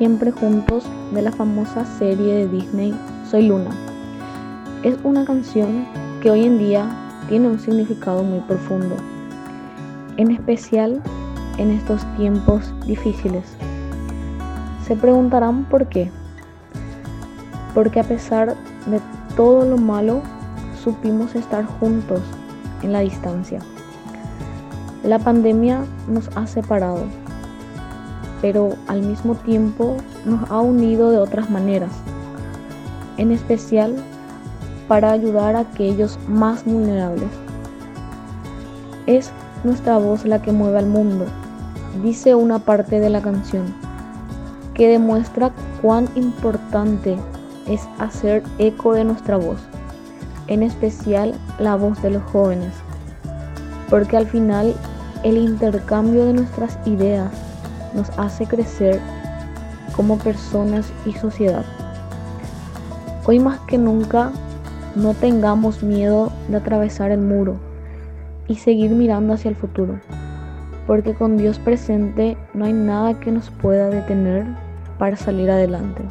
Siempre juntos de la famosa serie de Disney Soy Luna. Es una canción que hoy en día tiene un significado muy profundo, en especial en estos tiempos difíciles. Se preguntarán por qué. Porque a pesar de todo lo malo, supimos estar juntos en la distancia. La pandemia nos ha separado pero al mismo tiempo nos ha unido de otras maneras, en especial para ayudar a aquellos más vulnerables. Es nuestra voz la que mueve al mundo, dice una parte de la canción, que demuestra cuán importante es hacer eco de nuestra voz, en especial la voz de los jóvenes, porque al final el intercambio de nuestras ideas nos hace crecer como personas y sociedad. Hoy más que nunca no tengamos miedo de atravesar el muro y seguir mirando hacia el futuro, porque con Dios presente no hay nada que nos pueda detener para salir adelante.